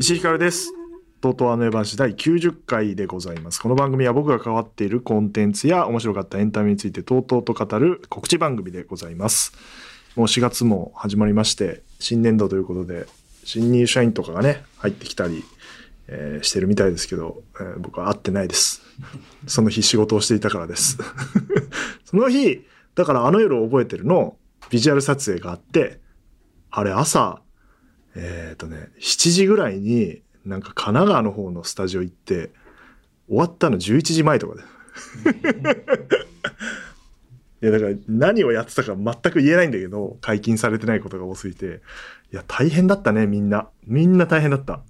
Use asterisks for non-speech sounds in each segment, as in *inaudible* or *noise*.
石井ひかるです。とうとうあの夜話第90回でございます。この番組は僕が関わっているコンテンツや面白かったエンタメについてとうとうと語る告知番組でございます。もう4月も始まりまして、新年度ということで、新入社員とかがね、入ってきたり、えーしてるみたいですけど、えー僕は会ってないです。その日仕事をしていたからです。*laughs* その日、だからあの夜覚えてるの、ビジュアル撮影があって、あれ朝、えっ、とね、7時ぐらいに、なんか神奈川の方のスタジオ行って、終わったの11時前とかで。いや、だから何をやってたか全く言えないんだけど、解禁されてないことが多すぎて。いや、大変だったね、みんな。みんな大変だった。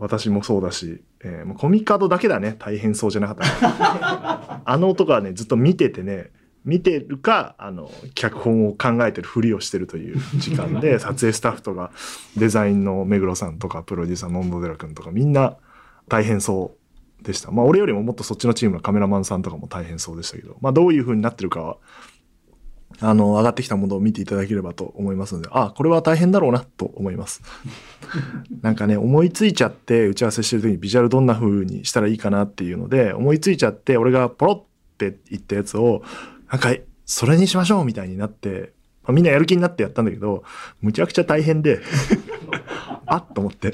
私もそうだし、えーもうコミカドだけだね、大変そうじゃなかったね、*laughs* あの男はね、ずっと見ててね、見てるか、あの、脚本を考えてるふりをしてるという時間で、*laughs* 撮影スタッフとか、デザインの目黒さんとか、プロデューサーの野寺君とか、みんな大変そうでした。まあ、俺よりももっとそっちのチームのカメラマンさんとかも大変そうでしたけど、まあ、どういう風になってるかは、あの、上がってきたものを見ていただければと思いますので、あ、これは大変だろうなと思います。*laughs* なんかね、思いついちゃって、打ち合わせしてる時にビジュアルどんな風にしたらいいかなっていうので、思いついちゃって、俺がポロって言ったやつを、なんか、それにしましょうみたいになって、まあみんなやる気になってやったんだけど、むちゃくちゃ大変で、*laughs* あっと思って。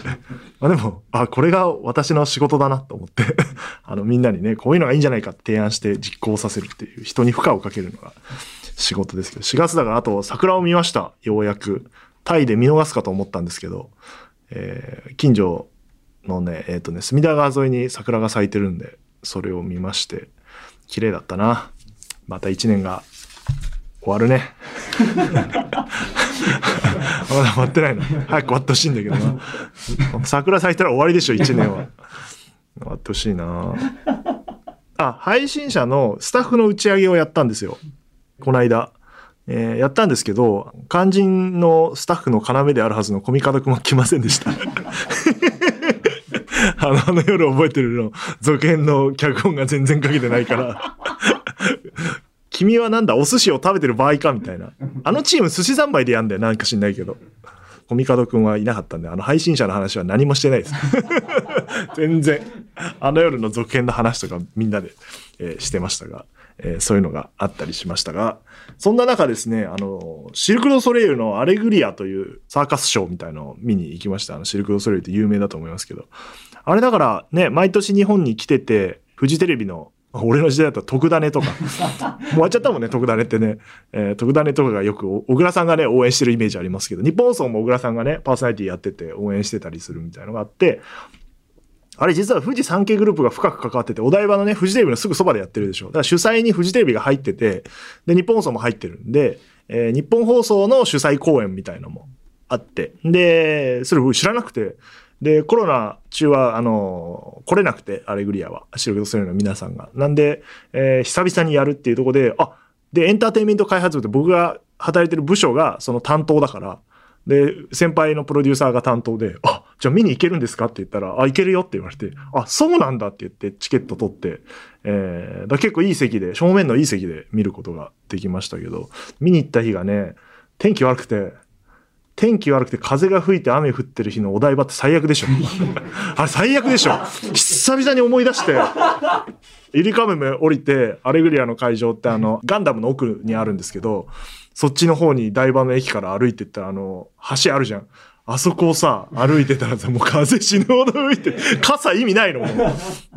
まあでも、あ、これが私の仕事だなと思って、*laughs* あのみんなにね、こういうのがいいんじゃないかって提案して実行させるっていう、人に負荷をかけるのが仕事ですけど、4月だからあと桜を見ました、ようやく。タイで見逃すかと思ったんですけど、えー近所のね、えっ、とね、隅田川沿いに桜が咲いてるんで、それを見まして、綺麗だったな。また一年が終わるね。まだ終わってないの。早く終わってほしいんだけどな。桜咲いたら終わりでしょ、一年は。終わってほしいな。あ、配信者のスタッフの打ち上げをやったんですよ。この間。えーやったんですけど、肝心のスタッフの要であるはずのコミカドくんは来ませんでした。*laughs* あの、夜覚えてるの、続編の脚本が全然かけてないから。君はなんだ、お寿司を食べてる場合かみたいな。*laughs* あのチーム寿司三昧でやんだよ、なんか知んないけど。コミカドくんはいなかったんで、あの配信者の話は何もしてないです。*laughs* 全然。あの夜の続編の話とかみんなで、えーしてましたが、えーそういうのがあったりしましたが、そんな中ですね、あの、シルク・ド・ソレイユのアレグリアというサーカスショーみたいのを見に行きました。あの、シルク・ド・ソレイユって有名だと思いますけど。あれだからね、毎年日本に来てて、フジテレビの、*laughs* 俺の時代だったら特ダネとか、*laughs* 終わっちゃったもんね、特ダネってね。えー特ダネとかがよく、お小倉さんがね、応援してるイメージありますけど、日本放送も小倉さんがね、パーソナリティやってて応援してたりするみたいなのがあって、あれ実は富士山系グループが深く関わってて、お台場のね、フジテレビのすぐそばでやってるでしょ。だから主催にフジテレビが入ってて、で、日本放送も入ってるんで、えー日本放送の主催公演みたいのもあって、で、それ僕知らなくて、で、コロナ中は、あの、来れなくて、アレグリアは、シルク・ド・ソレの皆さんが。なんで、えー久々にやるっていうとこで、あ、で、エンターテインメント開発部って僕が働いてる部署がその担当だから、で、先輩のプロデューサーが担当で、あ、じゃあ見に行けるんですかって言ったら、あ、行けるよって言われて、あ、そうなんだって言ってチケット取って、えー、だ結構いい席で、正面のいい席で見ることができましたけど、見に行った日がね、天気悪くて、天気悪くて風が吹いて雨降ってる日のお台場って最悪でしょ。*laughs* あれ最悪でしょ。久々に思い出して、ゆりかもめ降りて、アレグリアの会場ってあの、ガンダムの奥にあるんですけど、そっちの方に台場の駅から歩いてったらあの、橋あるじゃん。あそこをさ、歩いてたらさ、もう風死ぬほど吹いて、傘意味ないのも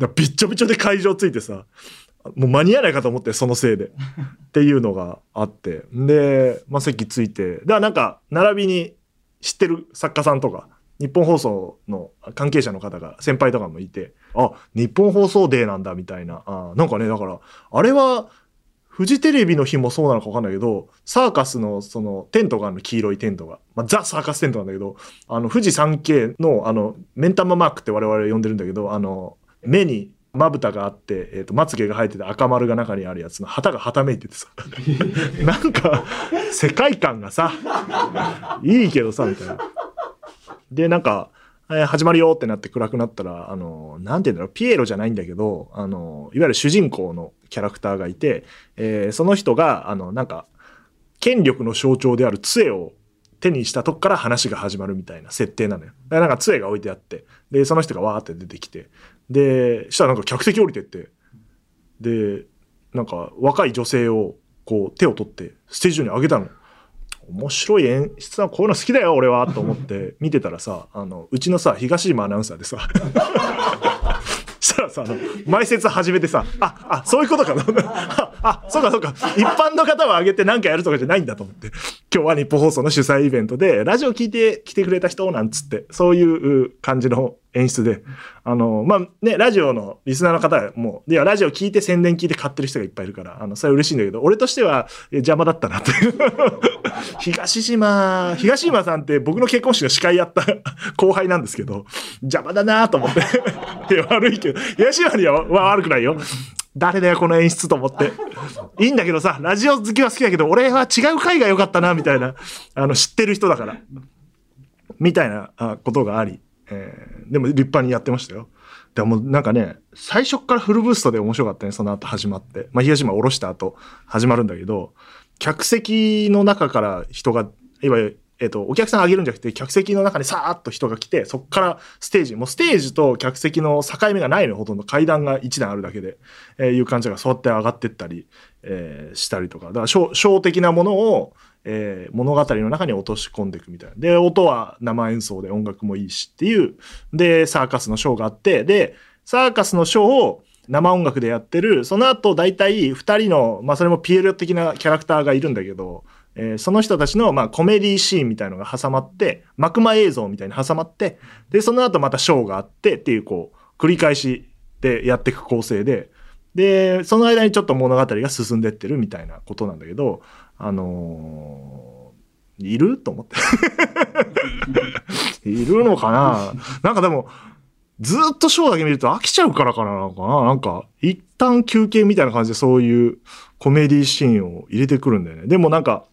う。びっちょびちょで会場ついてさ、もう間に合わないかと思って、そのせいで。*laughs* っていうのがあって。で、まあ、席ついて。だからなんか、並びに知ってる作家さんとか、日本放送の関係者の方が、先輩とかもいて、あ、日本放送デーなんだ、みたいな。あなんかね、だから、あれは、フジテレビの日もそうなのかわかんないけど、サーカスのそのテントがあるの、黄色いテントが。まあ、ザ・サーカステントなんだけど、あの、富士山系の、あの、目ん玉マークって我々呼んでるんだけど、あの、目にまぶたがあって、えっ、と、まつげが生えてて赤丸が中にあるやつの旗がはためいててさ。*laughs* なんか、世界観がさ、いいけどさ、みたいな。で、なんか、えー始まるよってなって暗くなったら、あの、なんて言うんだろう、ピエロじゃないんだけど、あの、いわゆる主人公のキャラクターがいて、えーその人が、あの、なんか、権力の象徴である杖を手にしたとこから話が始まるみたいな設定なのよ。なんか杖が置いてあって、で、その人がわーって出てきて、で、したらなんか客席降りてって、で、なんか若い女性をこう手を取ってステージ上に上げたの。面白い演出はこういうの好きだよ俺はと思って見てたらさあのうちのさ東島アナウンサーでさらさあの前説始めてさああそういうことかなああそうかそうか。一般の方は上げて何かやるとかじゃないんだと思って。今日は日本放送の主催イベントでラジオ聞いて来てくれた人なんつってそういう感じの演出で。あのまあねラジオのリスナーの方もいやラジオ聞いて宣伝聞いて買ってる人がいっぱいいるからあのそれは嬉しいんだけど俺としては邪魔だったなっていう。*laughs* 東島東島さんって僕の結婚式の司会やった後輩なんですけど邪魔だなと思って。*laughs* いや悪いけど東島には悪くないよ。誰だよこの演出と思って。いいんだけどさラジオ好きは好きだけど俺は違う回が良かったなみたいなあの知ってる人だから。みたいなことがあり、えーでも立派にやってましたよ。でもなんかね、最初からフルブーストで面白かったね、その後始まって。まあ、東島下ろした後始まるんだけど、客席の中から人が、いわゆる、えっ、と、お客さん上げるんじゃなくて、客席の中にさーっと人が来て、そこからステージ、もうステージと客席の境目がないのよ、ほとんど階段が一段あるだけで、えーいう感じがそうやって上がってったり、えーしたりとか、だからショー、的なものを、えー物語の中に落とし込んでいくみたいな。で、音は生演奏で音楽もいいしっていう。で、サーカスのショーがあって、で、サーカスのショーを生音楽でやってる、その後大体2人の、まあそれもピエロ的なキャラクターがいるんだけど、えーその人たちの、まあ、コメディシーンみたいのが挟まって、幕間映像みたいに挟まって、で、その後またショーがあってっていう、こう、繰り返しでやっていく構成で、で、その間にちょっと物語が進んでってるみたいなことなんだけど、あのーいる？と思って。*laughs* いるのかな？なんかでも、ずっとショーだけ見ると飽きちゃうからかな？のかな？なんか、一旦休憩みたいな感じでそういうコメディシーンを入れてくるんだよね。でもなんか、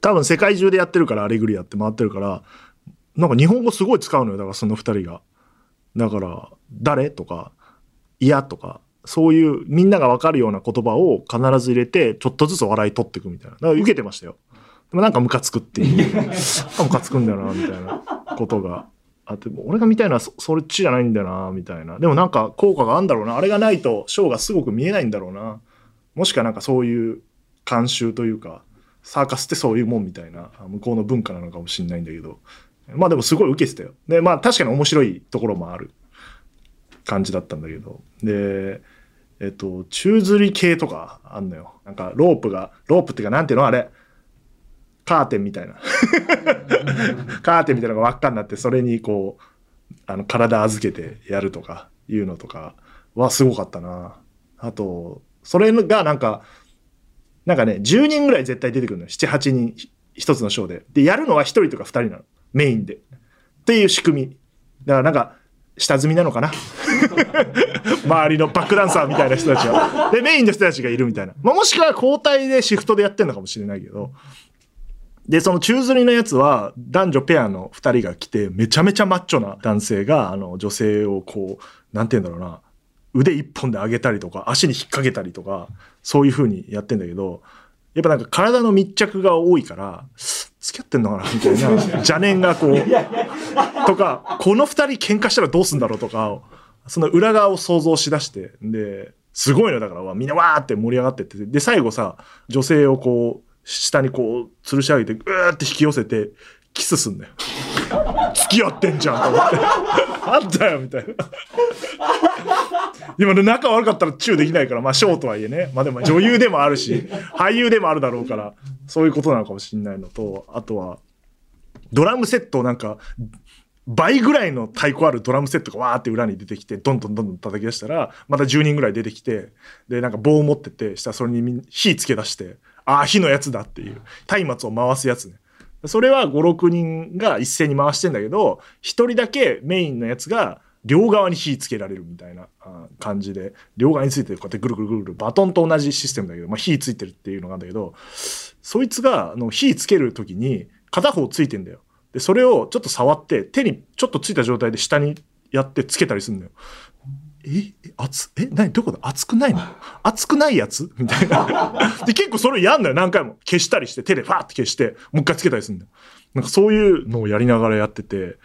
多分世界中でやってるから、アレグリアって回ってるから、なんか日本語すごい使うのよ。だからその二人が。だから、誰とか、嫌とか、そういうみんながわかるような言葉を必ず入れて、ちょっとずつ笑い取っていくみたいな。だから受けてましたよ。でもなんかムカつくっていう。なんかムカつくんだよな、みたいなことがあって、俺が見たいのはそそっちじゃないんだよな、みたいな。でもなんか効果があるんだろうな。あれがないとショーがすごく見えないんだろうな。もしくはなんかそういう慣習というか、サーカスってそういうもんみたいな、向こうの文化なのかもしれないんだけど。まあでもすごい受けてたよ。で、まあ確かに面白いところもある感じだったんだけど。で、えっと、宙吊り系とかあんのよ。なんかロープが、ロープっていうかなんていうのあれ？カーテンみたいな。*laughs* カーテンみたいなのが輪っかになって、それにこう、あの、体預けてやるとかいうのとかはすごかったな。あと、それがなんか、なんかね、10人ぐらい絶対出てくるのよ。7、8人、ひ一つのショーで。で、やるのは1人とか2人なの。メインで。っていう仕組み。だからなんか、下積みなのかな？*laughs* 周りのバックダンサーみたいな人たちは。で、メインの人たちがいるみたいな。まあ、もしくは交代でシフトでやってんのかもしれないけど。で、その宙吊りのやつは、男女ペアの二人が来て、めちゃめちゃマッチョな男性が、あの、女性をこう、なんて言うんだろうな、腕一本で上げたりとか、足に引っ掛けたりとか、そういう風にやってんだけど、やっぱなんか体の密着が多いから、付き合ってんのかなみたいな邪念がこう、とか、この二人喧嘩したらどうすんだろうとか、その裏側を想像しだして、で、すごいのだから、みんなわーって盛り上がってって、で、最後さ、女性をこう、下にこう、吊るし上げて、ぐーって引き寄せて、キスすんだよ。付き合ってんじゃんと思って。*laughs* あんだよみたいな。今ね、仲悪かったらチューできないから、まあ、ショーとはいえね。まあでも女優でもあるし、俳優でもあるだろうから、そういうことなのかもしれないのと、あとは、ドラムセットをなんか、倍ぐらいの太鼓あるドラムセットがわーって裏に出てきて、どんどんどんどん叩き出したら、また10人ぐらい出てきて、で、なんか棒を持ってて、したらそれに火つけ出して、ああ、火のやつだっていう、松明を回すやつね。それは5、6人が一斉に回してんだけど、一人だけメインのやつが、両側に火つけられるみたいな感じで、両側についてこうやってぐるぐるぐるぐる、バトンと同じシステムだけど、まあ火ついてるっていうのがあるんだけど、そいつが、あの、火つけるときに、片方ついてんだよ。で、それをちょっと触って、手にちょっとついた状態で下にやってつけたりするんだよ。え、え熱、え、何どういうこだ熱くないの？熱くないやつ？みたいな。*laughs* で、結構それやんのよ、何回も。消したりして、手でファーって消して、もう一回つけたりするんだよ。なんかそういうのをやりながらやってて、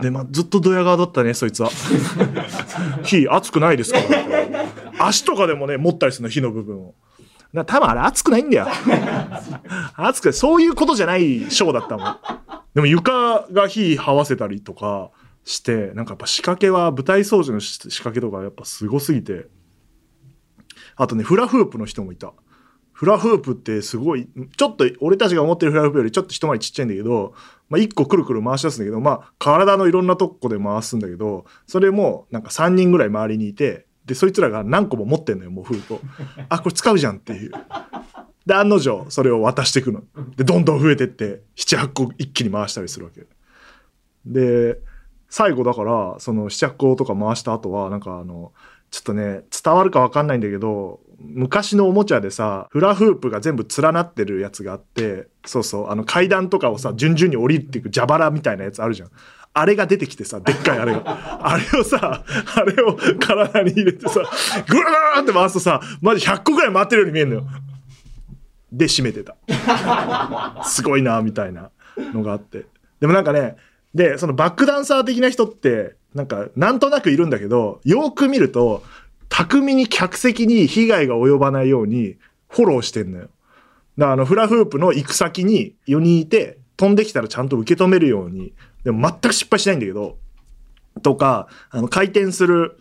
で、まあ、ずっとドヤ顔だったね、そいつは。*laughs* 火熱くないですか？ら。足とかでもね、持ったりするの、火の部分を。だ多分あれ熱くないんだよ。熱くない。そういうことじゃないショーだったもん。でも床が火這わせたりとかして、なんかやっぱ仕掛けは、舞台掃除の仕掛けとかやっぱすごすぎて。あとね、フラフープの人もいた。フラフープってすごい、ちょっと俺たちが思ってるフラフープよりちょっと一回りちっちゃいんだけど、まあ一個くるくる回し出すんだけど、まあ体のいろんなとこで回すんだけど、それもなんか3人ぐらい周りにいて、で、そいつらが何個も持ってんのよ、もうフープを。あ、これ使うじゃんっていう。で、案の定、それを渡していくの。で、どんどん増えてって、7、8個一気に回したりするわけ。で、最後だから、その7、8個とか回した後は、なんかあの、ちょっとね、伝わるかわかんないんだけど、昔のおもちゃでさ、フラフープが全部連なってるやつがあって、そうそう、あの階段とかをさ、順々に降りていく蛇腹みたいなやつあるじゃん。あれが出てきてさ、でっかいあれが。あれをさ、あれを体に入れてさ、ぐるーって回すとさ、マジ100個ぐらい回ってるように見えるのよ。で、閉めてた。すごいな、みたいなのがあって。でもなんかね、で、そのバックダンサー的な人って、なんか、なんとなくいるんだけど、よく見ると、巧みに客席に被害が及ばないようにフォローしてんのよ。だからあの、フラフープの行く先に4人いて、飛んできたらちゃんと受け止めるように、でも全く失敗しないんだけど、とか、あの、回転する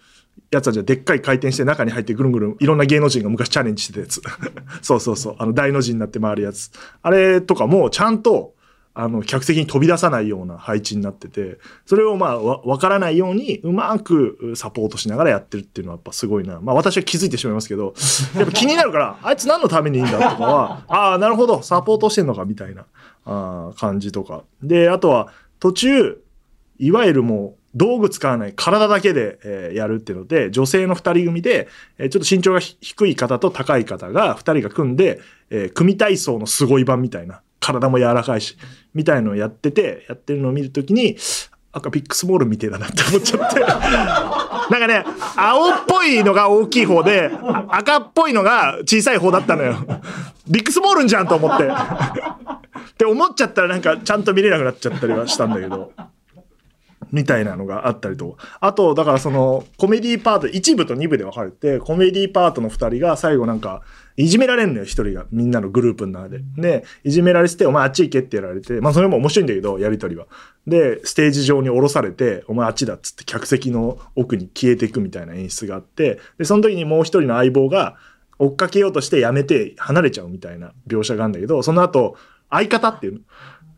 やつはじゃあでっかい回転して中に入ってぐるんぐるん、いろんな芸能人が昔チャレンジしてたやつ。*laughs* そうそうそう。あの、大の字になって回るやつ。あれとかもちゃんと、あの、客席に飛び出さないような配置になってて、それをまあ、わ、わからないように、うまくサポートしながらやってるっていうのはやっぱすごいな。まあ私は気づいてしまいますけど、*laughs* やっぱ気になるから、あいつ何のためにいいんだとかは、*laughs* ああ、なるほど、サポートしてんのかみたいな、あー感じとか。で、あとは、途中、いわゆるもう、道具使わない体だけで、えーやるっていうので、女性の二人組で、えーちょっと身長がひ低い方と高い方が二人が組んで、えー組体操のすごい版みたいな、体も柔らかいし、みたいのをやってて、やってるのを見るときに、なんかビックスモールみてえだなって思っちゃって。*laughs* なんかね、青っぽいのが大きい方で、赤っぽいのが小さい方だったのよ。ビックスモールんじゃんと思って。って思っちゃったらなんかちゃんと見れなくなっちゃったりはしたんだけど。みたいなのがあったりと。あと、だからその、コメディパート、1部と2部で分かれて、コメディパートの2人が最後なんか、いじめられんのよ、1人が。みんなのグループの中で。で、いじめられてて、お前あっち行けってやられて、まあそれも面白いんだけど、やりとりは。で、ステージ上に降ろされて、お前あっちだっつって客席の奥に消えていくみたいな演出があって、で、その時にもう一人の相棒が、追っかけようとしてやめて離れちゃうみたいな描写があるんだけど、その後、相方っていうの。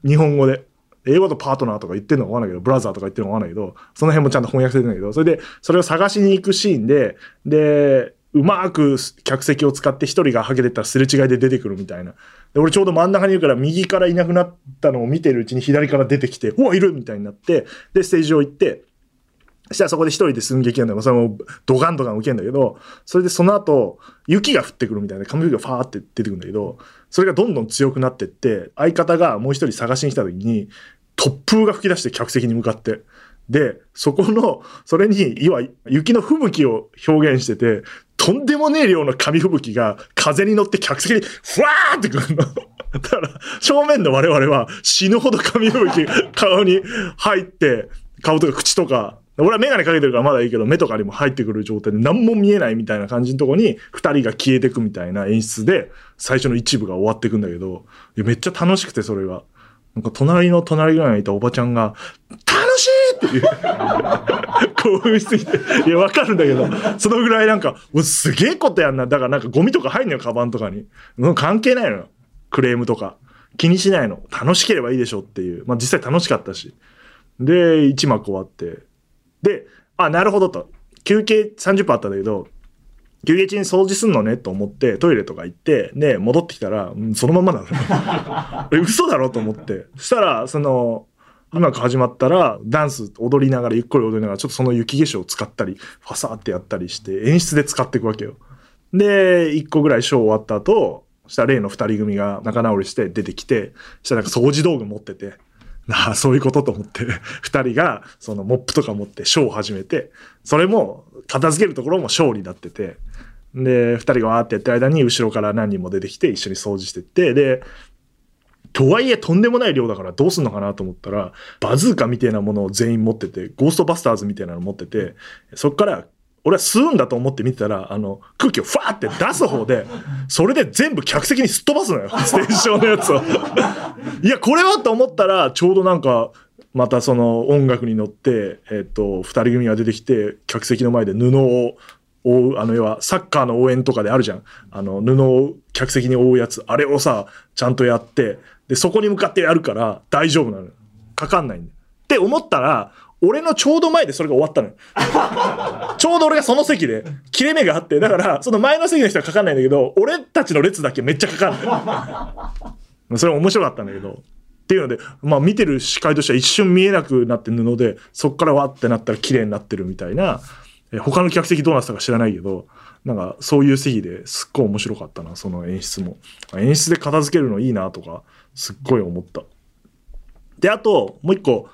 日本語で。英語とパートナーとか言ってるのかわかんないけど、ブラザーとか言ってるのかわかんないけど、その辺もちゃんと翻訳されてるんだけど、それで、それを探しに行くシーンで、で、うまく客席を使って一人がハゲてったらすれ違いで出てくるみたいな。で、俺ちょうど真ん中にいるから、右からいなくなったのを見てるうちに左から出てきて、うわ、いるみたいになって、で、ステージ上行って、そしたらそこで一人で寸劇なんだよ。それもドガンドガン受けんだけど、それでその後、雪が降ってくるみたいな、髪の毛がファーって出てくるんだけど、それがどんどん強くなってって、相方がもう一人探しに来た時に、突風が吹き出して客席に向かって。で、そこの、それに、いわ、雪の吹雪を表現してて、とんでもねえ量の紙吹雪が風に乗って客席にふわーってくるの。*laughs* だから、正面の我々は死ぬほど紙吹雪顔に入って、顔とか口とか、俺はメガネかけてるからまだいいけど、目とかにも入ってくる状態で何も見えないみたいな感じのとこに、二人が消えてくみたいな演出で、最初の一部が終わってくんだけど、めっちゃ楽しくて、それが。なんか隣の隣ぐらいにいたおばちゃんが、楽ていう。興奮しすぎて。いや、わかるんだけど、そのぐらいなんか、うすげえことやんな。だからなんかゴミとか入んのよ、カバンとかに。う関係ないのよ。クレームとか。気にしないの。楽しければいいでしょっていう。まあ実際楽しかったし。で、一幕終わって。で、あ、なるほどと。休憩30分あったんだけど、休憩中に掃除すんのねと思ってトイレとか行って、で、戻ってきたら、うんそのままだろ。*laughs* え嘘だろと思って。そしたら、その、うまく始まったら、ダンス踊りながら、ゆっくり踊りながら、ちょっとその雪化粧を使ったり、ファサーってやったりして、演出で使っていくわけよ。で、一個ぐらいショー終わった後、そしたら例の二人組が仲直りして出てきて、そしたらなんか掃除道具持ってて、*laughs* ああ、そういうことと思って、二人がそのモップとか持ってショーを始めて、それも片付けるところも勝利になってて、で、二人がわーってやってる間に後ろから何人も出てきて一緒に掃除してって、で、とはいえとんでもない量だからどうすんのかなと思ったら、バズーカみたいなものを全員持ってて、ゴーストバスターズみたいなの持ってて、そっから俺は吸うんだと思って見てたら、あの、空気をファーって出す方で、それで全部客席にすっ飛ばすのよ。*laughs* ステーションのやつを。いや、これはと思ったら、ちょうどなんか、またその音楽に乗って、えっ、と、二人組が出てきて、客席の前で布を覆う、あの、要は、サッカーの応援とかであるじゃん。あの、布を客席に覆うやつ。あれをさ、ちゃんとやって、で、そこに向かってやるから大丈夫なのよ。かかんないんだよ。って思ったら、俺のちょうど前でそれが終わったのよ。*laughs* ちょうど俺がその席で、切れ目があって、だから、その前の席の人はかかんないんだけど、俺たちの列だけめっちゃかかるのよ。それ面白かったんだけど。っていうので、まあ見てる視界としては一瞬見えなくなって布で、そっからわってなったら綺麗になってるみたいな、え他の客席どうなってたか知らないけど、なんかそういう席ですっごい面白かったな、その演出も。演出で片付けるのいいなとか、すっごい思った。で、あと、もう一個、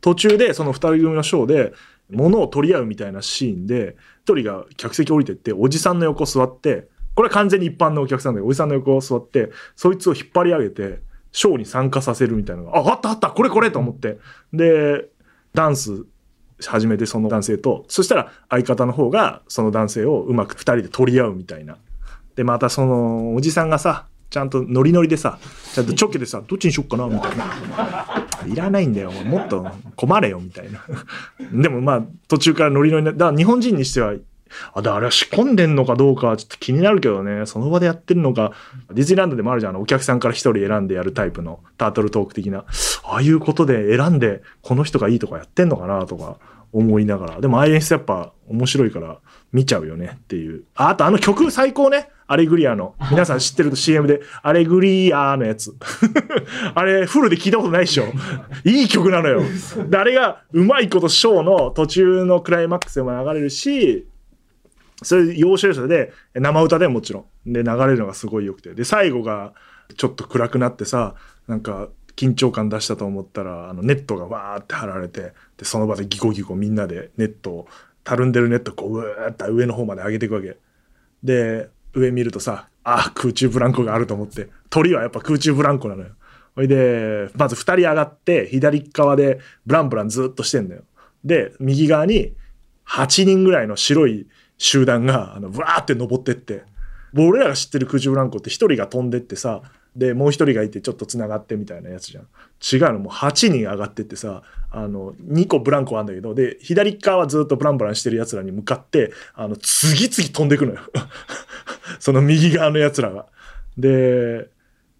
途中でその二人組のショーで物を取り合うみたいなシーンで一人が客席降りてっておじさんの横座ってこれは完全に一般のお客さんでおじさんの横を座ってそいつを引っ張り上げてショーに参加させるみたいなのがああったあったこれこれと思ってでダンス始めてその男性とそしたら相方の方がその男性をうまく2人で取り合うみたいなでまたそのおじさんがさちゃんとノリノリでさちゃんとチョキでさどっちにしよっかなみたいないらないんだよ。もっと困れよ、みたいな。でもまあ、途中からノリノリな、だから日本人にしては、あ、だあれは仕込んでんのかどうかはちょっと気になるけどね、その場でやってるのか、ディズニーランドでもあるじゃん、お客さんから一人選んでやるタイプのタートルトーク的な、ああいうことで選んで、この人がいいとかやってんのかなとか思いながら、でもああいう演出やっぱ面白いから見ちゃうよねっていう。あ、あとあの曲最高ね。アレグリアの。皆さん知ってると CM で、アレグリアのやつ。*laughs* あれ、フルで聞いたことないでしょ。いい曲なのよ。で、あれがうまいことショーの途中のクライマックスでも流れるし、それ要所要所で、生歌でもちろん。で、流れるのがすごい良くて。で、最後がちょっと暗くなってさ、なんか、緊張感出したと思ったら、あの、ネットがわーって張られて、で、その場でギコギコみんなでネットを、たるんでるネットをこう、うーって上の方まで上げていくわけ。で、上見るとさ、あ、空中ブランコがあると思って、鳥はやっぱ空中ブランコなのよ。ほいで、まず二人上がって、左側でブランブランずっとしてんのよ。で、右側に8人ぐらいの白い集団が、あの、わーって登ってって、俺らが知ってる空中ブランコって一人が飛んでってさ、で、もう一人がいてちょっと繋がってみたいなやつじゃん。違うの、もう8人上がってってさ、あの、2個ブランコあんだけど、で、左側はずっとブランブランしてる奴らに向かって、あの、次々飛んでくのよ。*laughs* その右側の奴らが。で、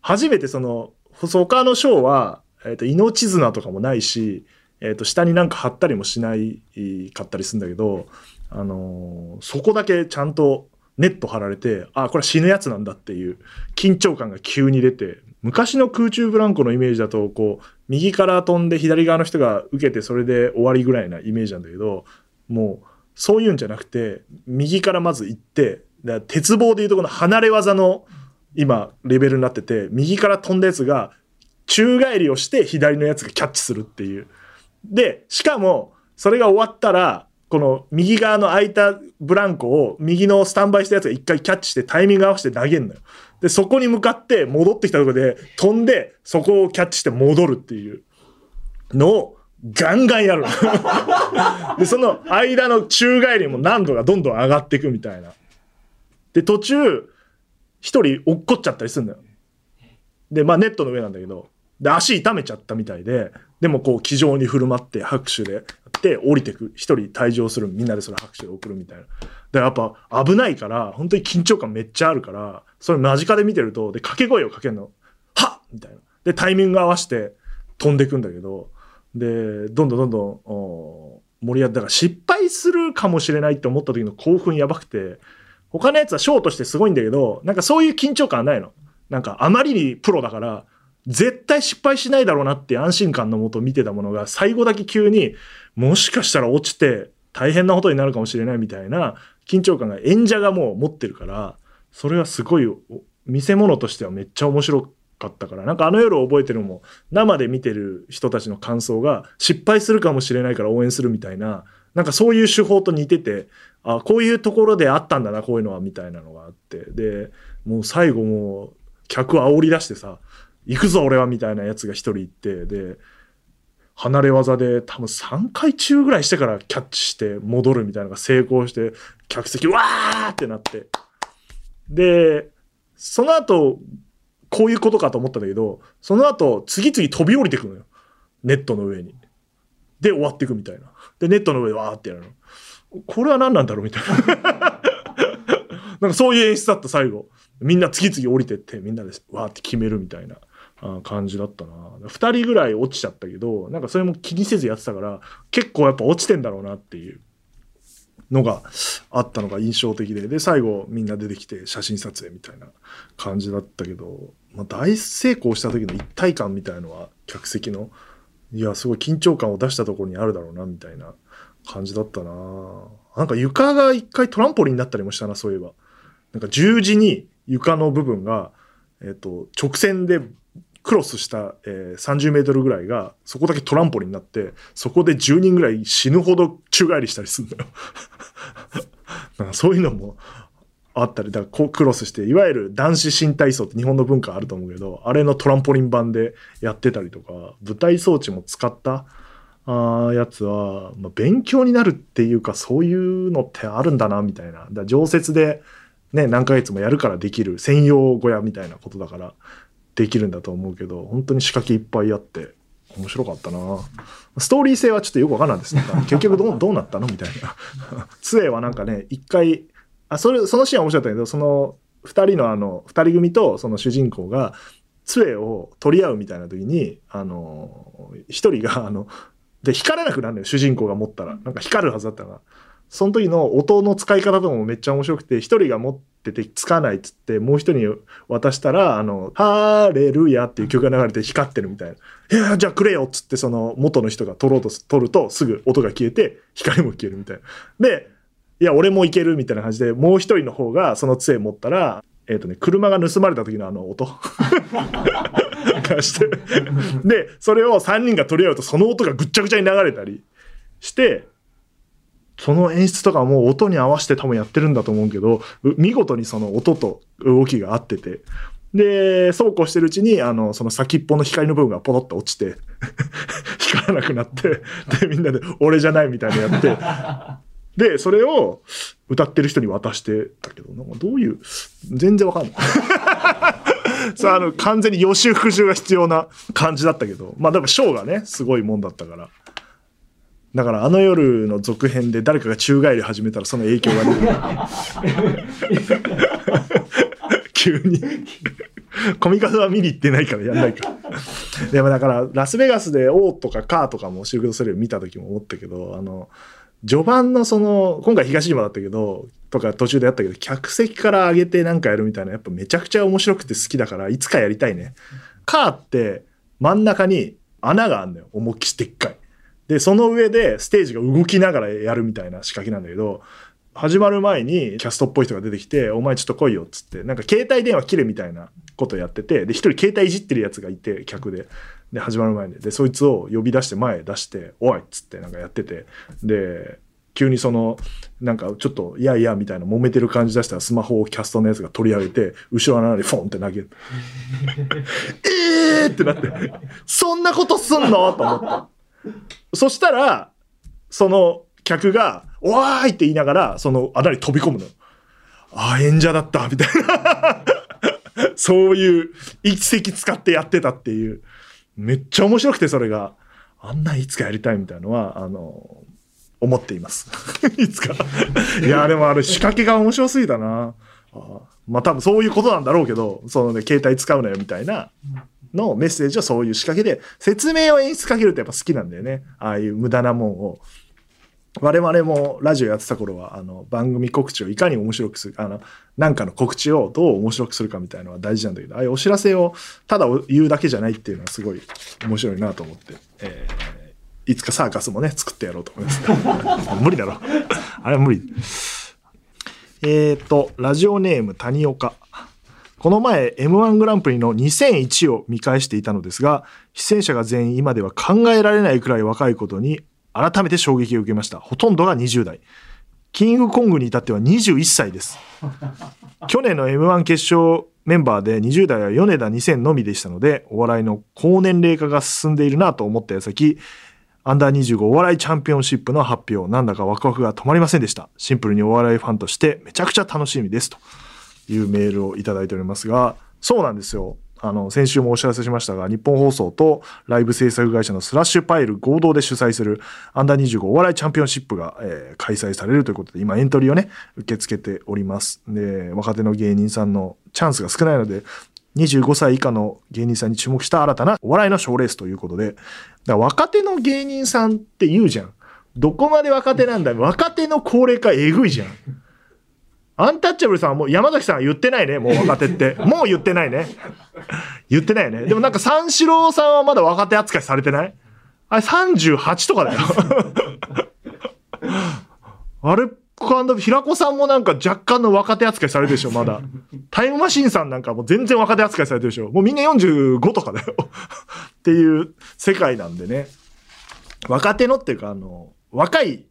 初めてその、他のショーは、えっ、と、命綱とかもないし、えっ、と、下になんか貼ったりもしないかったりするんだけど、あのそこだけちゃんとネット貼られて、あ、これ死ぬやつなんだっていう緊張感が急に出て、昔の空中ブランコのイメージだと、こう、右から飛んで左側の人が受けてそれで終わりぐらいなイメージなんだけど、もう、そういうんじゃなくて、右からまず行って、だ鉄棒でいうとこの離れ技の今、レベルになってて、右から飛んだやつが、宙返りをして左のやつがキャッチするっていう。で、しかも、それが終わったら、この右側の空いたブランコを右のスタンバイしたやつが一回キャッチしてタイミング合わせて投げんのよ。で、そこに向かって戻ってきたところで飛んで、そこをキャッチして戻るっていうのをガンガンやる。*laughs* で、その間の宙返りも難度がどんどん上がっていくみたいな。で、途中、一人落っこっちゃったりするんだよ。で、まあネットの上なんだけど、で、足痛めちゃったみたいで、でもこう、気丈に振る舞って拍手でやって、降りてく。一人退場する。みんなでそれ拍手で送るみたいな。で、やっぱ危ないから、本当に緊張感めっちゃあるから、それ間近で見てると、で、掛け声をかけるの。はっみたいな。で、タイミング合わせて飛んでくんだけど、で、どんどんどんどん、盛り上がって、だから失敗するかもしれないって思った時の興奮やばくて、他のやつはショーとしてすごいんだけど、なんかそういう緊張感はないの。なんかあまりにプロだから、絶対失敗しないだろうなって安心感のもと見てたものが、最後だけ急に、もしかしたら落ちて大変なことになるかもしれないみたいな緊張感が演者がもう持ってるから、それはすごい、見せ物としてはめっちゃ面白かったから、なんかあの夜覚えてるのも、生で見てる人たちの感想が、失敗するかもしれないから応援するみたいな、なんかそういう手法と似てて、あ、こういうところであったんだな、こういうのは、みたいなのがあって。で、もう最後もう、客煽り出してさ、行くぞ俺はみたいなやつが一人いて、で、離れ技で多分3回中ぐらいしてからキャッチして戻るみたいなのが成功して、客席わーってなって。で、その後、こういうことかと思ったんだけど、その後、次々飛び降りてくのよ。ネットの上に。で、終わっていくみたいな。で、ネットの上でわーってやるの。これは何なんだろうみたいな。*laughs* なんかそういう演出だった最後。みんな次々降りてって、みんなでわーって決めるみたいな。感じだったな。2人ぐらい落ちちゃったけどなんかそれも気にせずやってたから結構やっぱ落ちてんだろうなっていう。のがあったのが印象的で。で最後みんな出てきて写真撮影みたいな感じだったけど、まあ、大成功した時の一体感みたいのは客席のいやすごい緊張感を出したところにあるだろうなみたいな感じだったな。なんか床が一回トランポリンになったりもしたなそういえば。なんか十字に床の部分がえっと、直線でクロスした、えー、30メートルぐらいが、そこだけトランポリンになって、そこで10人ぐらい死ぬほど宙返りしたりするんだよ。*laughs* なんかそういうのもあったり、だからこうクロスして、いわゆる男子新体操って日本の文化あると思うけど、あれのトランポリン版でやってたりとか、舞台装置も使ったあやつは、まあ、勉強になるっていうか、そういうのってあるんだな、みたいな。だ常設でね、何ヶ月もやるからできる専用小屋みたいなことだから、できるんだと思うけど、本当に仕掛けいっぱいあって、面白かったなストーリー性はちょっとよくわかんないですね。*laughs* 結局どうどうなったのみたいな。*laughs* 杖はなんかね、一回、あ、それ、そのシーンは面白かったけど、その、二人のあの、二人組とその主人公が、杖を取り合うみたいな時に、あの、一人が、あの、で、光らなくなるのよ、主人公が持ったら。なんか光るはずだったから。その時の音の使い方とかもめっちゃ面白くて、一人が持っててつかないっつって、もう一人に渡したら、あの、ハーレルヤっていう曲が流れて光ってるみたいな。いや、じゃあくれよっつって、その元の人が取ろうとす、取るとすぐ音が消えて、光も消えるみたいな。で、いや、俺もいけるみたいな感じで、もう一人の方がその杖持ったら、えっ、ー、とね、車が盗まれた時のあの音 *laughs* がして。で、それを3人が取り合うとその音がぐっちゃぐちゃに流れたりして、その演出とかも音に合わせて多分やってるんだと思うけど、見事にその音と動きが合ってて、で、そうこうしてるうちに、あの、その先っぽの光の部分がポロッと落ちて、*laughs* 光らなくなって、で、みんなで、俺じゃないみたいなやって、で、それを歌ってる人に渡してたけど、なんかどういう、全然わかんない。*laughs* さあ、あの、完全に予習復習が必要な感じだったけど、まあ、でもショーがね、すごいもんだったから。だからあの夜の続編で誰かが宙返り始めたらその影響が出る。急に。コミカドは見に行ってないからやんないか。でもだからラスベガスでオーとかカーとかもシルク・ド・ソレイユ見た時も思ったけど、あの、序盤のその、今回東島だったけど、とか途中でやったけど、客席から上げてなんかやるみたいな、やっぱめちゃくちゃ面白くて好きだから、いつかやりたいね。カーって真ん中に穴があんのよ。思いっきしでっかい。で、その上でステージが動きながらやるみたいな仕掛けなんだけど、始まる前にキャストっぽい人が出てきて、お前ちょっと来いよっつって、なんか携帯電話切れみたいなことやってて、で、一人携帯いじってるやつがいて、客で。で、始まる前に。で、そいつを呼び出して前へ出して、おいっつってなんかやってて、で、急にその、なんかちょっと、いやいやみたいな揉めてる感じ出したらスマホをキャストのやつが取り上げて、後ろの穴にフォンって投げる。*laughs* えーってなって、そんなことすんの？と思って。そしたら、その客が、おーいって言いながら、その穴に飛び込むの。ああ、演者だった、みたいな。*laughs* そういう一石使ってやってたっていう。めっちゃ面白くて、それが。あんないつかやりたいみたいのは、あの、思っています。*laughs* いつか。いや、でもあれ仕掛けが面白すぎたな。あまあ多分そういうことなんだろうけど、そのね、携帯使うなよみたいなのメッセージはそういう仕掛けで、説明を演出かけるとやっぱ好きなんだよね。ああいう無駄なもんを。我々もラジオやってた頃は、あの、番組告知をいかに面白くする、あの、なんかの告知をどう面白くするかみたいなのは大事なんだけど、ああいうお知らせをただ言うだけじゃないっていうのはすごい面白いなと思って、えー、いつかサーカスもね、作ってやろうと思います。*laughs* 無理だろ。*laughs* あれは無理。えっ、と、ラジオネーム谷岡。この前 M1 グランプリの2001を見返していたのですが、出演者が全員今では考えられないくらい若いことに改めて衝撃を受けました。ほとんどが20代。キングコングに至っては21歳です。*laughs* 去年の M1 決勝メンバーで20代は米田2000のみでしたので、お笑いの高年齢化が進んでいるなと思った矢先、アンダー25お笑いチャンピオンシップの発表、なんだかワクワクが止まりませんでした。シンプルにお笑いファンとしてめちゃくちゃ楽しみです。というメールをいただいておりますが、そうなんですよ。あの、先週もお知らせしましたが、日本放送とライブ制作会社のスラッシュパイル合同で主催するアンダー25お笑いチャンピオンシップが、えー開催されるということで、今エントリーをね、受け付けております。で、若手の芸人さんのチャンスが少ないので、25歳以下の芸人さんに注目した新たなお笑いの賞レースということで、若手の芸人さんって言うじゃん。どこまで若手なんだ若手の高齢化えぐいじゃん。アンタッチャブルさんはもう山崎さんは言ってないね、もう若手って。*laughs* もう言ってないね。言ってないよね。でもなんか三四郎さんはまだ若手扱いされてない？あれ38とかだよ。*laughs* あれ、平子さんもなんか若干の若手扱いされてるでしょ、まだ。タイムマシンさんなんかもう全然若手扱いされてるでしょ。もうみんな45とかだよ。っていう世界なんでね。若手のっていうか、あの、若い、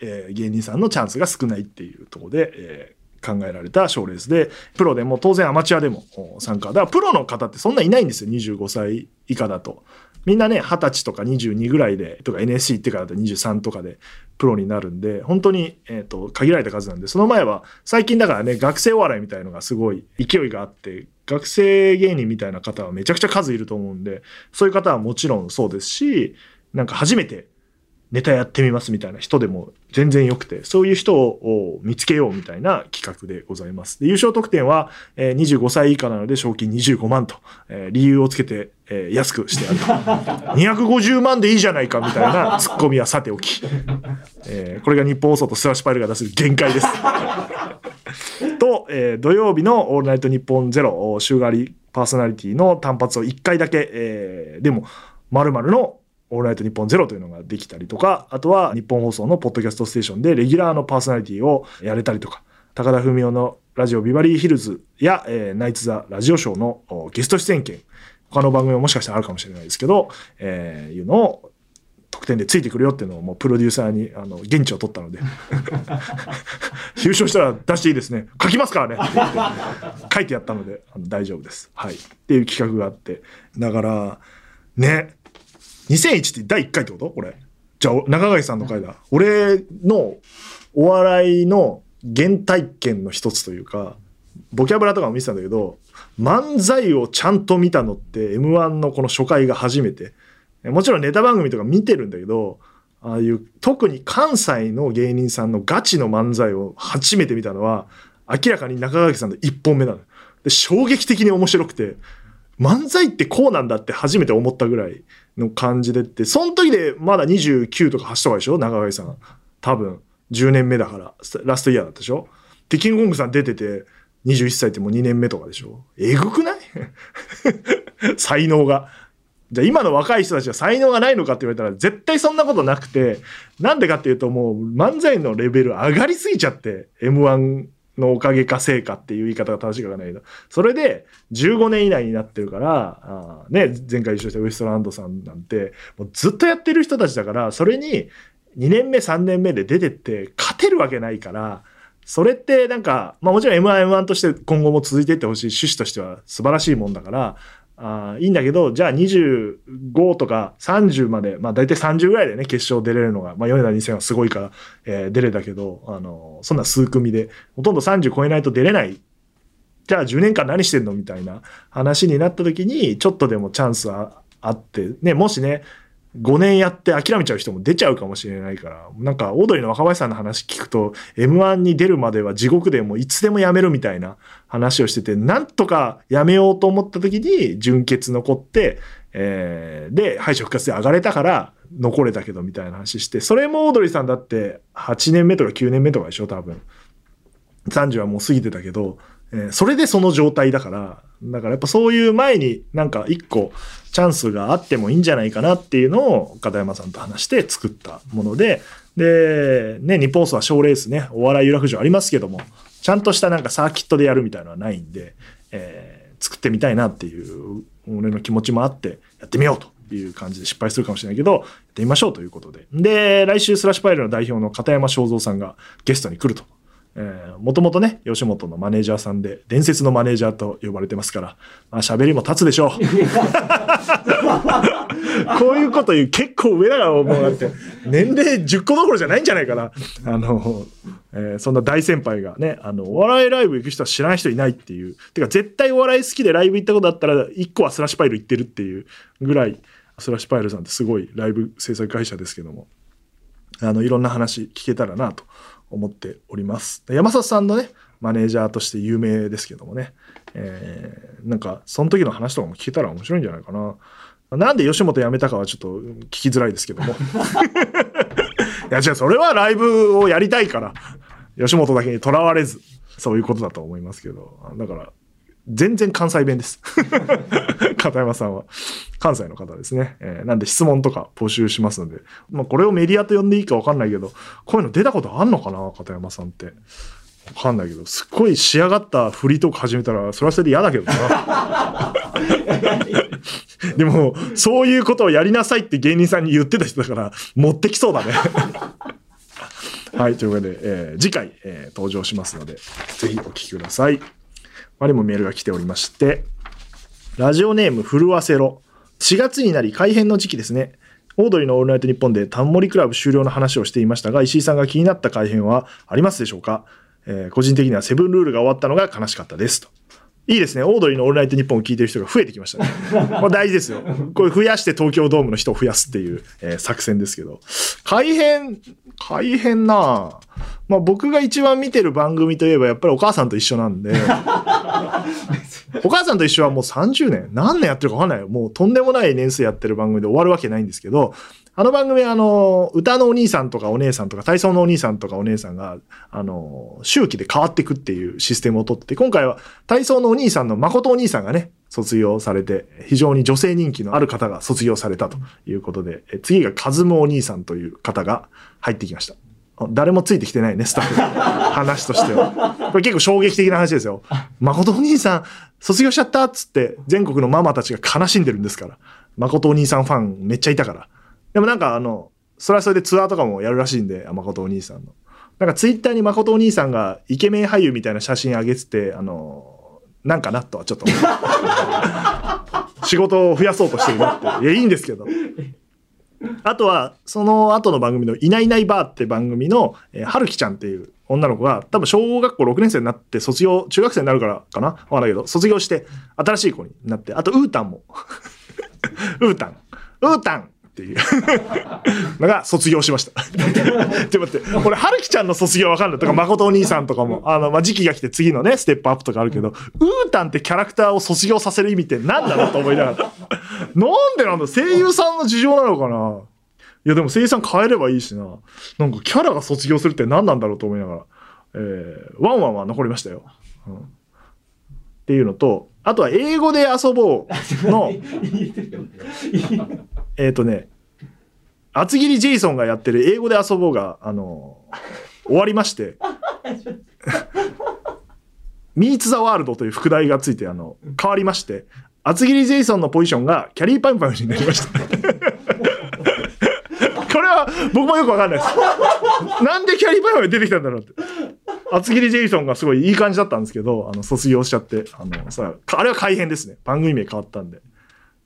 えー芸人さんのチャンスが少ないっていうとこで、えー考えられた賞レースで、プロでも当然アマチュアでも参加。だからプロの方ってそんないないんですよ、25歳以下だと。みんなね、20歳とか22ぐらいで、とか NSC ってからだと23とかでプロになるんで、本当に、えっ、と、限られた数なんで、その前は、最近だからね、学生お笑いみたいのがすごい勢いがあって、学生芸人みたいな方はめちゃくちゃ数いると思うんで、そういう方はもちろんそうですし、なんか初めてネタやってみますみたいな人でも全然良くて、そういう人を見つけようみたいな企画でございます。で優勝特典は、えー25歳以下なので賞金25万と、えー理由をつけて、えー安くしてやると。*laughs* 250万でいいじゃないかみたいな *laughs* ツッコミはさておき。えーこれが日本放送とスラッシュパイルが出せる限界です。*laughs* と、えー土曜日の「オールナイトニッポンゼロ週替わりパーソナリティの単発を1回だけ、えーでも〇〇のオールナイトニッポンゼロというのができたりとか、あとは日本放送のポッドキャストステーションでレギュラーのパーソナリティをやれたりとか、高田文夫のラジオビバリーヒルズや、えーナイツザラジオショーのゲスト出演権、他の番組ももしかしたらあるかもしれないですけど、えーいうのを特典でついてくるよっていうのをもうプロデューサーにあの現地を取ったので *laughs* 優勝したら出していいですね。書きますからね。書いてやったのであの大丈夫です。はい。っていう企画があってだからね。2001って第1回ってこと？これ。じゃあ中垣さんの回だ。俺のお笑いの原体験の一つというかボキャブラとかも見てたんだけど漫才をちゃんと見たのって m 1のこの初回が初めて。もちろんネタ番組とか見てるんだけどああいう特に関西の芸人さんのガチの漫才を初めて見たのは明らかに中垣さんの1本目なので衝撃的に面白くて漫才ってこうなんだって初めて思ったぐらいの感じでってその時でまだ29とか8とかでしょ？中垣さん。多分。10年目だから。ラストイヤーだったでしょ？でキングコングさん出てて21歳ってもう2年目とかでしょ？えぐくない？*laughs* 才能が。じゃあ今の若い人たちは才能がないのかって言われたら絶対そんなことなくて、なんでかっていうともう漫才のレベル上がりすぎちゃって、M1 のおかげか成果っていう言い方が正しいかわかんないけど、それで15年以内になってるから、あね、前回優勝したウエストランドさんなんて、もうずっとやってる人たちだから、それに2年目3年目で出てって勝てるわけないから、それってなんか、まあもちろん M1、M1 として今後も続いていってほしい趣旨としては素晴らしいもんだから、あいいんだけど、じゃあ25とか30まで、まあ大体30ぐらいでね、決勝出れるのが、まあ米田2000はすごいから、えー出れたけど、あの、そんな数組で、ほとんど30超えないと出れない。じゃあ10年間何してんの？みたいな話になった時に、ちょっとでもチャンスはあって、ね、もしね、5年やって諦めちゃう人も出ちゃうかもしれないから、なんか、オードリーの若林さんの話聞くと、M1 に出るまでは地獄でもいつでもやめるみたいな話をしてて、なんとかやめようと思った時に、純潔残って、えーで、敗者復活で上がれたから、残れたけどみたいな話して、それもオードリーさんだって、8年目とか9年目とかでしょ、多分。30はもう過ぎてたけど、えーそれでその状態だから、だからやっぱそういう前になんか一個チャンスがあってもいいんじゃないかなっていうのを片山さんと話して作ったもので、で、ね、日本放送は賞レースね、お笑い有楽町ありますけども、ちゃんとしたなんかサーキットでやるみたいなのはないんで、えー作ってみたいなっていう俺の気持ちもあってやってみようという感じで失敗するかもしれないけどやってみましょうということで。で来週スラッシュパイルの代表の片山正蔵さんがゲストに来ると。もともとね、吉本のマネージャーさんで、伝説のマネージャーと呼ばれてますから、まあ喋りも立つでしょう。*laughs* こういうこと言う結構上だからもうだって、年齢10個どころじゃないんじゃないかな。あの、えー、そんな大先輩がね、あの、お笑いライブ行く人は知らない人いないっていう。てか絶対お笑い好きでライブ行ったことあったら、1個はスラッシュパイル行ってるっていうぐらい、スラッシュパイルさんってすごいライブ制作会社ですけども、あの、いろんな話聞けたらなと思っております。山里さんのね、マネージャーとして有名ですけどもね、えー、なんか、その時の話とかも聞けたら面白いんじゃないかな。なんで吉本辞めたかはちょっと聞きづらいですけども。*laughs* いや、じゃあ、それはライブをやりたいから、吉本だけにとらわれず、そういうことだと思いますけど。だから、全然関西弁です。*laughs* 片山さんは。関西の方ですね。えー、なんで質問とか募集しますので。まあこれをメディアと呼んでいいかわかんないけど、こういうの出たことあんのかな？片山さんって。わかんないけど、すっごい仕上がったフリートーク始めたら、それはそれで嫌だけどな。*laughs* でも、そういうことをやりなさいって芸人さんに言ってた人だから、持ってきそうだね。*laughs* はい、というわけで、えー、次回、えー、登場しますので、ぜひお聞きください。までもメールが来ておりまして、ラジオネーム震わせろ。4月になり改編の時期ですね。オードリーのオールナイトニッポンでタンモリクラブ終了の話をしていましたが、石井さんが気になった改編はありますでしょうか、えー、個人的にはセブンルールが終わったのが悲しかったですと。いいですね。オードリーのオールナイトニッポンを聞いてる人が増えてきましたね。*laughs* 大事ですよ。これ増やして東京ドームの人を増やすっていう、えー、作戦ですけど。改編、改編なまあ僕が一番見てる番組といえばやっぱりお母さんと一緒なんで。*laughs* お母さんと一緒はもう30年、何年やってるかわかんないよ。もうとんでもない年数やってる番組で終わるわけないんですけど、あの番組はあの、歌のお兄さんとかお姉さんとか、体操のお兄さんとかお姉さんが、あの、周期で変わっていくっていうシステムをとって、今回は体操のお兄さんの誠お兄さんがね、卒業されて、非常に女性人気のある方が卒業されたということで、え次がカズムお兄さんという方が入ってきました。誰もついてきてないね、スタッフ。話としては。これ結構衝撃的な話ですよ。誠お兄さん、卒業しちゃったっつって、全国のママたちが悲しんでるんですから。誠お兄さんファンめっちゃいたから。でもなんかあの、それはそれでツアーとかもやるらしいんで、誠お兄さんの。なんかツイッターに誠お兄さんがイケメン俳優みたいな写真上げてて、あの、なんかなとはちょっと。*laughs* 仕事を増やそうとしてるなって。いや、いいんですけど。あとは、その後の番組のいないいないばーって番組の、えー、はるきちゃんっていう女の子が、多分小学校6年生になって卒業、中学生になるからかな？わかんないけど、卒業して新しい子になって、あと、うーたんも。*laughs* うーたん。うーたんっていうのが卒業しました。*laughs* ちょっと待って、これ、はるきちゃんの卒業わかんないとか、誠お兄さんとかも、あの、まあ、時期が来て次のね、ステップアップとかあるけど、うーたんってキャラクターを卒業させる意味って何だろうと思いながら。なんでなんだ声優さんの事情なのかないや、でも声優さん変えればいいしな。なんかキャラが卒業するって何なんだろうと思いながら。えー、ワンワンは残りましたよ。うん、っていうのと、あとは英語で遊ぼうの、*laughs* えっとね、厚切りジェイソンがやってる英語で遊ぼうが、あの終わりまして、*laughs* ミーツ・ザ・ワールドという副題がついて、あの、変わりまして、厚切りジェイソンのポジションがキャリーパンパンになりました。*laughs* これは僕もよくわかんないです。なんでキャリーパンパンが出てきたんだろうって。厚切りジェイソンがすごいいい感じだったんですけど、あの、卒業しちゃって、あの、さ、あれは改変ですね。番組名変わったんで。っ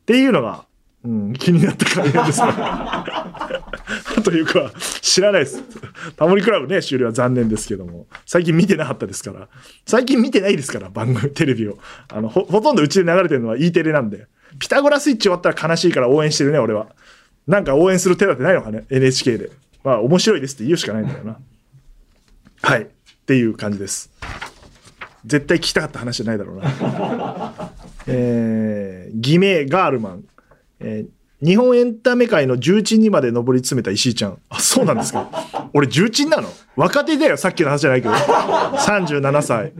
ていうのが、うん、気になった改変ですね。*laughs* というか、知らないです。タモリクラブね、終了は残念ですけども、最近見てなかったですから、最近見てないですから、番組、テレビを。あの、ほ、ほとんどうちで流れてるのは E テレなんで、ピタゴラスイッチ終わったら悲しいから応援してるね、俺は。なんか応援する手立てないのかね、NHK で。まあ、面白いですって言うしかないんだよな。はい。っていう感じです。絶対聞きたかった話じゃないだろうな。*laughs* えー、偽名ガールマン。えー、日本エンタメ界の重鎮にまで上り詰めた石井ちゃん。あ、そうなんですか。*laughs* 俺重鎮なの？若手だよ、さっきの話じゃないけど。37歳。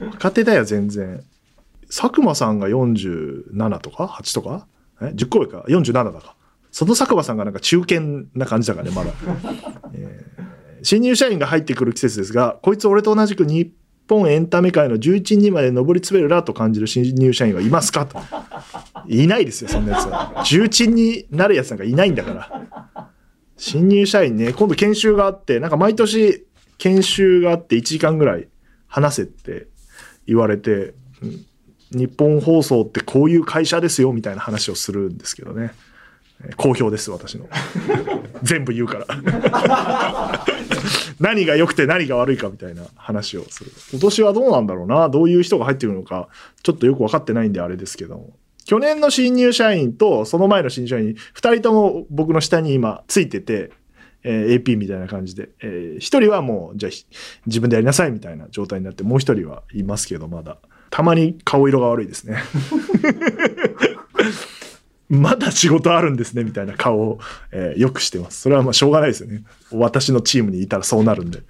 若手だよ、全然。佐久間さんが47とか ?8 とか？え ?10 個上か ?47 だか。その佐久間さんがなんか中堅な感じだからね、まだ。えー新入社員が入ってくる季節ですが、こいつ俺と同じく日本エンタメ界の重鎮にまで上り詰めるなと感じる新入社員はいますかと。いないですよ、そんなやつは。重鎮になるやつなんかいないんだから。新入社員ね、今度研修があって、なんか毎年研修があって1時間ぐらい話せって言われて、うん日本放送ってこういう会社ですよみたいな話をするんですけどね。好評です、私の。全部言うから。*laughs* 何が良くて何が悪いかみたいな話をする。今年はどうなんだろうな。どういう人が入ってくるのか、ちょっとよく分かってないんであれですけども。去年の新入社員とその前の新入社員、二人とも僕の下に今ついてて、えー AP みたいな感じで、えー人はもう、じゃあ自分でやりなさいみたいな状態になって、もう一人はいますけど、まだ。たまに顔色が悪いですね。まだ仕事あるんですねみたいな顔を、えーよくしてます。それはまあしょうがないですよね。私のチームにいたらそうなるんで。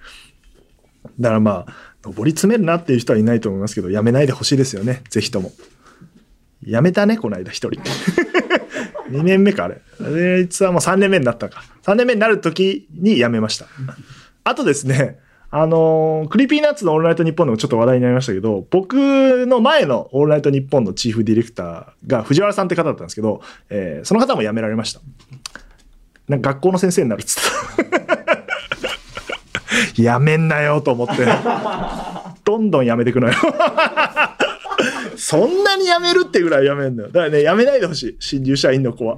だからまあ、上り詰めるなっていう人はいないと思いますけど、やめないでほしいですよね。ぜひとも。やめたね、この間一人。*laughs* 2年目か、あれ。あいつはもう3年目になったか。3年目になる時に辞めました。あとですね、あのークリーピーナッツのオールナイトニッポンでもちょっと話題になりましたけど、僕の前のオールナイトニッポンのチーフディレクターが藤原さんって方だったんですけど、えーその方も辞められました。なんか学校の先生になるっつって。*laughs* やめんなよと思って。どんどんやめてくのよ。*laughs* そんなに辞めるってぐらい辞めんのよ。だからね、辞めないでほしい。新入社員の子は。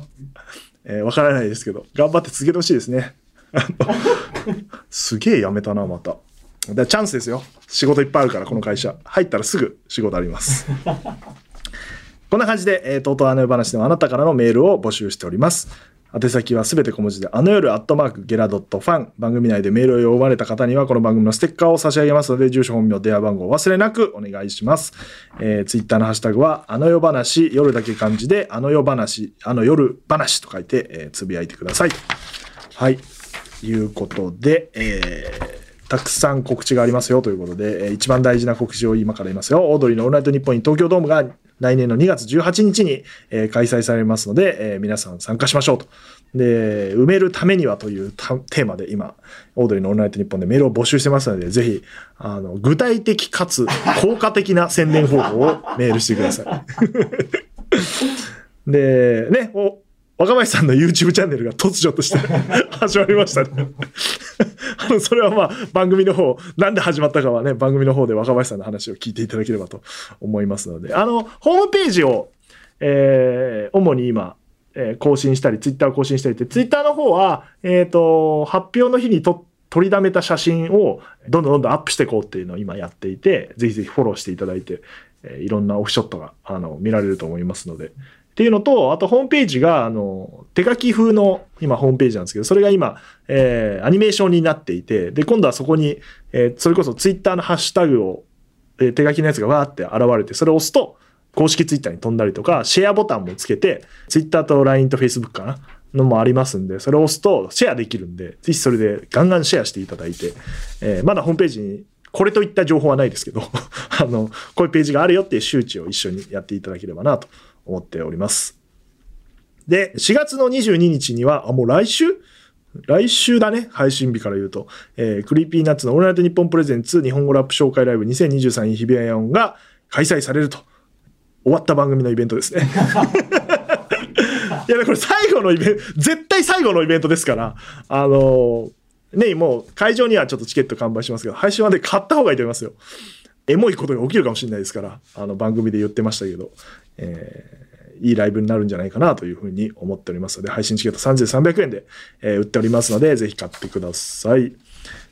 えーわからないですけど、頑張って続けてほしいですね。すげえ辞めたな、また。だチャンスですよ。仕事いっぱいあるから、この会社。入ったらすぐ仕事あります。*laughs* こんな感じで、えー、とうとうあの夜話ではあなたからのメールを募集しております。宛先はすべて小文字で、あの夜アットマークゲラドットファン。番組内でメールを読まれた方には、この番組のステッカーを差し上げますので、住所、本名、電話番号を忘れなくお願いします。えー、ツイッターのハッシュタグは、あの夜話、夜だけ漢字で、あの夜話、あの夜話と書いて、えーつぶやいてください。はい。いうことで、えーたくさん告知がありますよということで、えー一番大事な告知を今から言いますよ。オードリーのオールナイトニッポンに東京ドームが来年の2月18日に、えー開催されますので、えー皆さん参加しましょうと。で、埋めるためにはというテーマで今、オードリーのオールナイトニッポンでメールを募集してますので、ぜひ、あの、具体的かつ効果的な宣伝方法をメールしてください。*laughs* で、ね、お、若林さんの YouTube チャンネルが突如として *laughs* 始まりましたね。*laughs* あの、それはまあ、番組の方、なんで始まったかはね、番組の方で若林さんの話を聞いていただければと思いますので、あの、ホームページを、えー主に今、えー更新したり、ツイッターを更新したりって、ツイッターの方は、えっ、と、発表の日にと取りだめた写真をどんどんどんどんアップしていこうっていうのを今やっていて、ぜひぜひフォローしていただいて、えーいろんなオフショットがあの見られると思いますので。っていうのと、あとホームページが、あの、手書き風の今ホームページなんですけど、それが今、えーアニメーションになっていて、で、今度はそこに、えーそれこそツイッターのハッシュタグを、えー手書きのやつがわーって現れて、それを押すと、公式ツイッターに飛んだりとか、シェアボタンもつけて、ツイッターと LINE と Facebook かな？のもありますんで、それを押すとシェアできるんで、ぜひそれでガンガンシェアしていただいて、えーまだホームページにこれといった情報はないですけど、*laughs* あの、こういうページがあるよっていう周知を一緒にやっていただければなと思っております。で、4月の22日には、あ、もう来週？来週だね、配信日から言うと、えークリーピーナッツのオールナイトニッポンプレゼンツ日本語ラップ紹介ライブ 2023in 日比谷野音が開催されると。終わった番組のイベントですね。*laughs* いや、これ最後のイベント、絶対最後のイベントですから、あのーね、もう会場にはちょっとチケット完売しますけど、配信はね、買った方がいいと思いますよ。エモいことが起きるかもしれないですから、あの番組で言ってましたけど、えーいいライブになるんじゃないかなというふうに思っておりますので、配信チケット3300円で、えー売っておりますので、ぜひ買ってください。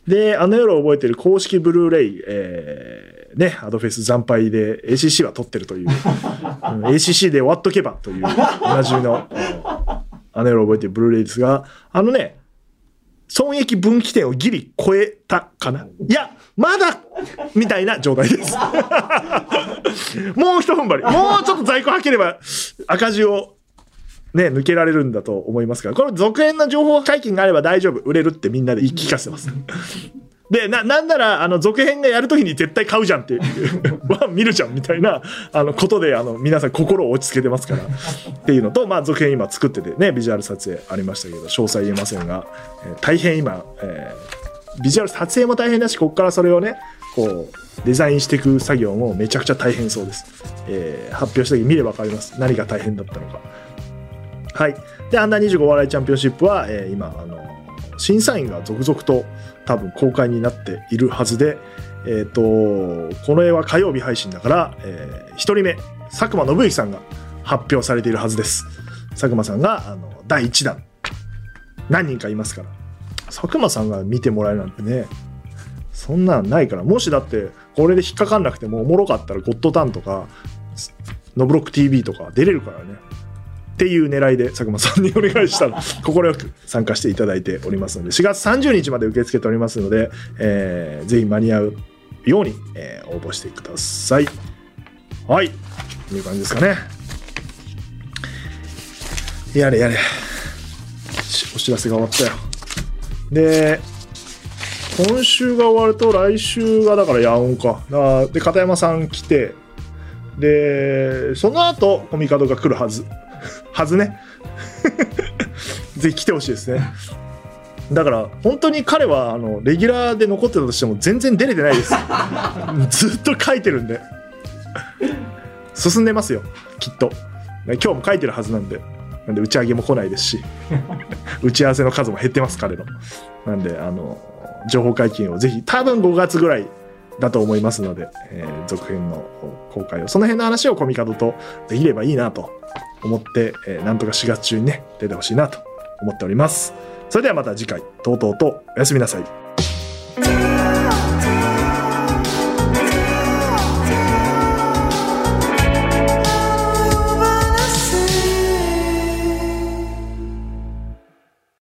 で、あの夜を覚えてる公式ブルーレイ、えーね、アドフェス惨敗で ACC は取ってるという、*laughs* うん ACC で終わっとけばという、おなじみの、あの夜を覚えてるブルーレイですが、あのね、損益分岐点をギリ超えたかないや、まだみたいな状態です。*laughs* もう一踏ん張り。もうちょっと在庫はければ赤字をね、抜けられるんだと思いますから、これ続編の情報解禁があれば大丈夫。売れるってみんなで言い聞かせてます。で、な、なんなら、あの、続編がやるときに絶対買うじゃんっていう、*laughs* わ見るじゃんみたいな、あの、ことで、あの、皆さん心を落ち着けてますから、っていうのと、まあ、続編今作っててね、ビジュアル撮影ありましたけど、詳細言えませんが、えー大変今、えービジュアル撮影も大変だし、ここからそれをね、こうデザインしていく作業もめちゃくちゃ大変そうです、えー発表した時見れば分かります。何が大変だったのか。はい。でアンダー25お笑いチャンピオンシップは、えー今あの審査員が続々と多分公開になっているはずでえっ、とこの絵は火曜日配信だから、え1人目佐久間信之さんが発表されているはずです。佐久間さんがあの第1弾。何人かいますから。佐久間さんが見てもらえるなんてねそんなんないから。もしだってこれで引っかかんなくてもおもろかったらゴッドタンとかノブロック TV とか出れるからね。っていう狙いで佐久間さんにお願いしたら快 *laughs* く参加していただいておりますので4月30日まで受け付けておりますので、えーぜひ間に合うように、えー応募してください。はい。という感じですかね。やれやれ。しお知らせが終わったよ。で今週が終わると来週がだからヤオンか。で片山さん来て。でその後コミカドが来るはずはずね。ぜひ来てほしいですね。だから本当に彼はあのレギュラーで残ってたとしても全然出れてないです。ずっと書いてるんで。進んでますよ。きっと。今日も書いてるはずなんで。なんで打ち上げも来ないですし。打ち合わせの数も減ってます彼の。なんであの情報解禁をぜひ多分5月ぐらいだと思いますので、えー続編の公開を。その辺の話をコミカドとできればいいなと。思って、えーなんとか4月中にね出てほしいなと思っております。それではまた次回とうとうとおやすみなさい。